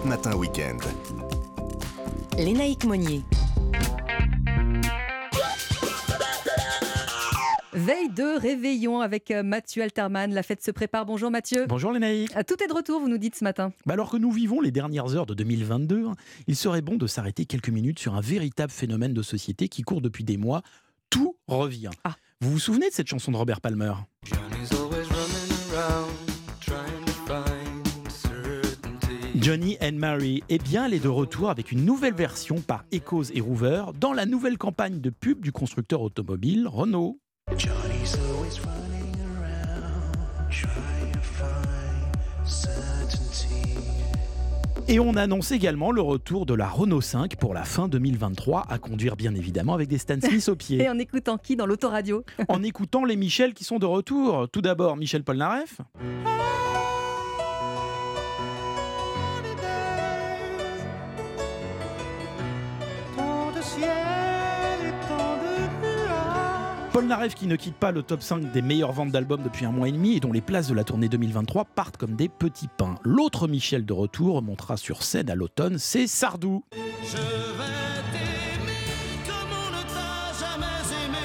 Europe Matin Week-end. Lénaïque Monnier. Veille de réveillon avec euh, Mathieu Alterman. La fête se prépare. Bonjour Mathieu. Bonjour Lénaïque. Ah, Tout est de retour, vous nous dites ce matin. Bah alors que nous vivons les dernières heures de 2022, hein, il serait bon de s'arrêter quelques minutes sur un véritable phénomène de société qui court depuis des mois. Tout revient. Ah. Vous vous souvenez de cette chanson de Robert Palmer? Johnny and Mary. Eh bien, elle est de retour avec une nouvelle version par Echoes et Hoover dans la nouvelle campagne de pub du constructeur automobile Renault. Johnny's always running around trying to find certainty. Et on annonce également le retour de la Renault 5 pour la fin 2023, à conduire bien évidemment avec des Stan Smith au pied. Et en écoutant qui dans l'autoradio? En écoutant les Michel qui sont de retour. Tout d'abord, Michel Polnareff. Polnareff qui ne quitte pas le top 5 des meilleures ventes d'albums depuis un mois et demi et dont les places de la tournée 2023 partent comme des petits pains. L'autre Michel de retour montera sur scène à l'automne, c'est Sardou. Je vais t'aimer comme on ne t'a jamais aimé.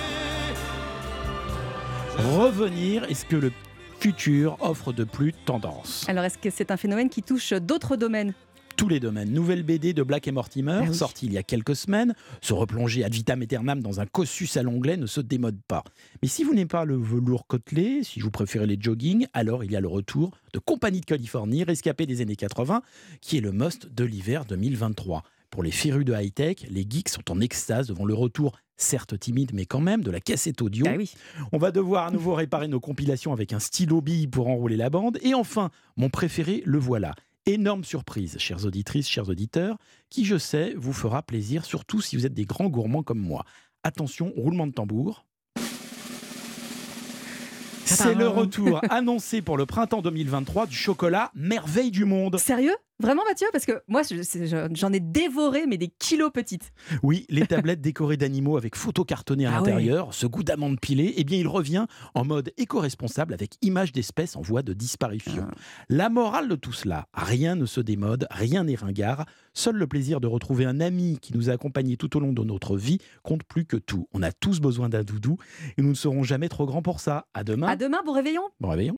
Revenir est ce que le futur offre de plus tendance? Alors, est-ce que c'est un phénomène qui touche d'autres domaines? Tous les domaines. Nouvelle BD de Black et Mortimer, Ah oui. sortie il y a quelques semaines. Se replonger ad vitam aeternam dans un cossus à l'onglet ne se démode pas. Mais si vous n'aimez pas le velours côtelé, si vous préférez les jogging, alors il y a le retour de Compagnie de Californie, rescapé des années 80, qui est le must de l'hiver 2023. Pour les férus de high-tech, les geeks sont en extase devant le retour, certes timide, mais quand même, de la cassette audio. Ah oui. On va devoir à nouveau réparer nos compilations avec un stylo bille pour enrouler la bande. Et enfin, mon préféré, le voilà. Énorme surprise, chères auditrices, chers auditeurs, qui, je sais, vous fera plaisir, surtout si vous êtes des grands gourmands comme moi. Attention, roulement de tambour. C'est le retour annoncé pour le printemps 2023 du chocolat Merveille du Monde. Sérieux? Vraiment Mathieu Parce que moi, j'en ai dévoré, mais des kilos petites. Oui, les tablettes décorées d'animaux avec photos cartonnées à Ah l'intérieur, ce goût d'amande pilée, eh bien il revient en mode éco-responsable avec images d'espèces en voie de disparition. La morale de tout cela, rien ne se démode, rien n'est ringard, seul le plaisir de retrouver un ami qui nous a accompagnés tout au long de notre vie compte plus que tout. On a tous besoin d'un doudou et nous ne serons jamais trop grands pour ça. À demain. À demain, bon réveillon Bon réveillon.